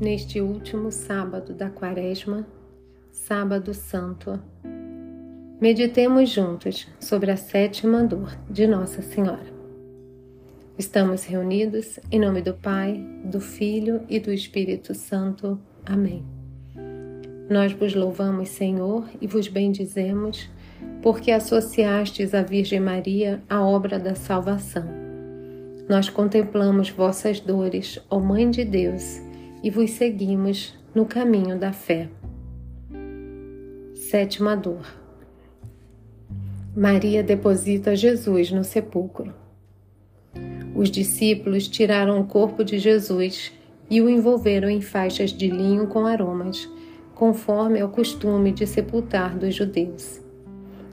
neste último sábado da Quaresma, Sábado Santo. Meditemos juntos sobre a sétima dor de Nossa Senhora. Estamos reunidos em nome do Pai, do Filho e do Espírito Santo. Amém. Nós vos louvamos, Senhor, e vos bendizemos, porque associastes à Virgem Maria a obra da salvação. Nós contemplamos vossas dores, ó Mãe de Deus, e vos seguimos no caminho da fé. Sétima dor. Maria deposita Jesus no sepulcro. Os discípulos tiraram o corpo de Jesus e o envolveram em faixas de linho com aromas, conforme é o costume de sepultar dos judeus.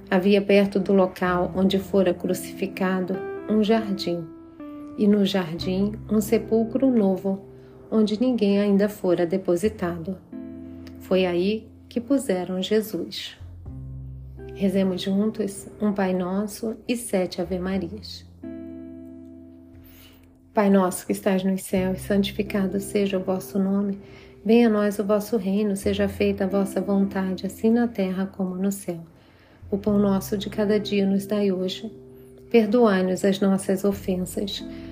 Havia perto do local onde fora crucificado um jardim, e no jardim um sepulcro novo onde ninguém ainda fora depositado. Foi aí que puseram Jesus. Rezemos juntos um Pai Nosso e sete Ave-Marias. Pai nosso que estás nos céus, santificado seja o vosso nome. Venha a nós o vosso reino, seja feita a vossa vontade, assim na terra como no céu. O pão nosso de cada dia nos dai hoje. Perdoai-nos as nossas ofensas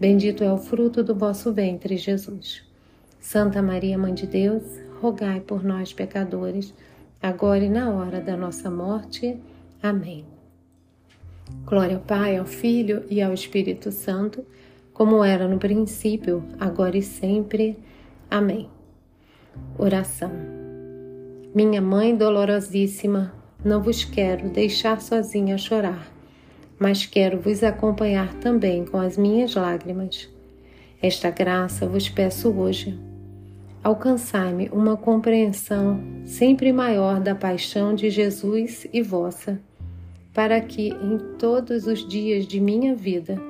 Bendito é o fruto do vosso ventre, Jesus. Santa Maria, Mãe de Deus, rogai por nós, pecadores, agora e na hora da nossa morte. Amém. Glória ao Pai, ao Filho e ao Espírito Santo, como era no princípio, agora e sempre. Amém. Oração. Minha Mãe dolorosíssima, não vos quero deixar sozinha a chorar, mas quero vos acompanhar também com as minhas lágrimas. Esta graça vos peço hoje alcançai-me uma compreensão sempre maior da paixão de Jesus e vossa, para que em todos os dias de minha vida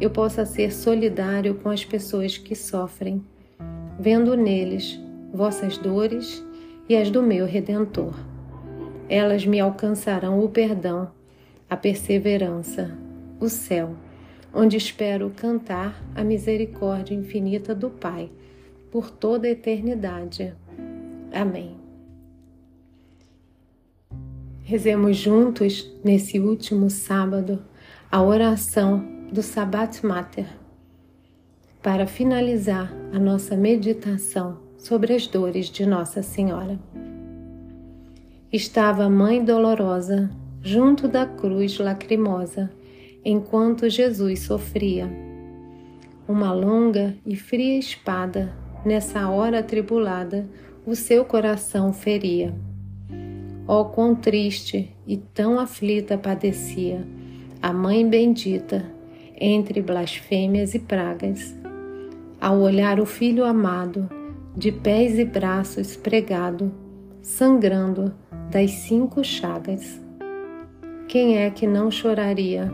eu possa ser solidário com as pessoas que sofrem, vendo neles vossas dores e as do meu Redentor. Elas me alcançarão o perdão, a perseverança, o céu, onde espero cantar a misericórdia infinita do Pai por toda a eternidade. Amém. Rezemos juntos nesse último sábado a oração do Sabbat Mater para finalizar a nossa meditação sobre as dores de Nossa Senhora. Estava a Mãe Dolorosa junto da cruz lacrimosa enquanto Jesus sofria. Uma longa e fria espada nessa hora atribulada, o seu coração feria. Ó quão triste e tão aflita padecia a Mãe bendita entre blasfêmias e pragas. Ao olhar o Filho amado, de pés e braços pregado, sangrando das cinco chagas. Quem é que não choraria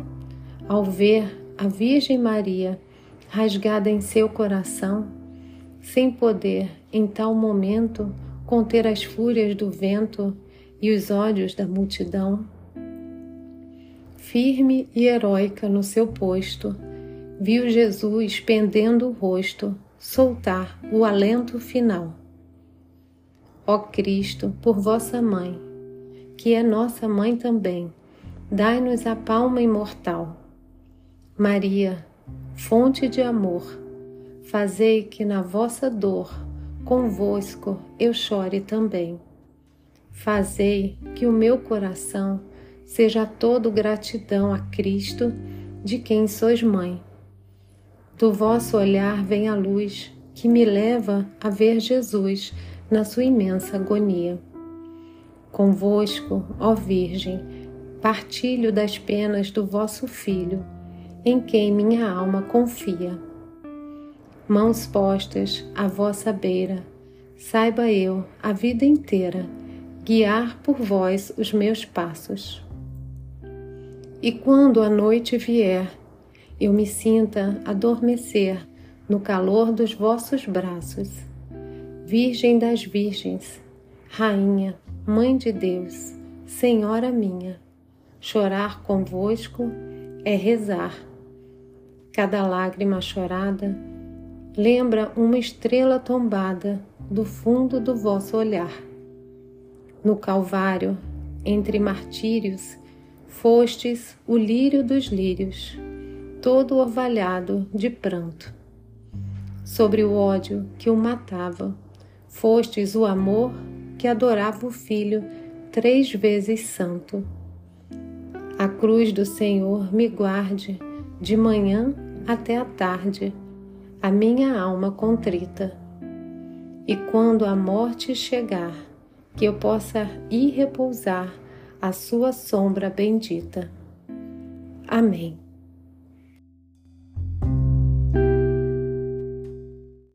ao ver a Virgem Maria rasgada em seu coração, sem poder, em tal momento, conter as fúrias do vento e os ódios da multidão? Firme e heróica no seu posto, viu Jesus pendendo o rosto soltar o alento final. Ó Cristo, por vossa mãe, que é nossa mãe também, dai-nos a palma imortal Maria, fonte de amor, fazei que na vossa dor convosco eu chore também. Fazei que o meu coração seja todo gratidão a Cristo, de quem sois mãe. Do vosso olhar vem a luz que me leva a ver Jesus na sua imensa agonia. Convosco, ó Virgem, partilho das penas do vosso Filho em quem minha alma confia. Mãos postas à vossa beira, saiba eu, a vida inteira, guiar por vós os meus passos. E quando a noite vier, eu me sinta adormecer no calor dos vossos braços. Virgem das Virgens, Rainha, Mãe de Deus, Senhora minha, chorar convosco é rezar Cada lágrima chorada lembra uma estrela tombada do fundo do vosso olhar. No Calvário, entre martírios, fostes o lírio dos lírios, todo orvalhado de pranto. Sobre o ódio que o matava, fostes o amor que adorava o Filho três vezes santo. A cruz do Senhor me guarde de manhã até a tarde, a minha alma contrita. E quando a morte chegar, que eu possa ir repousar à sua sombra bendita. Amém.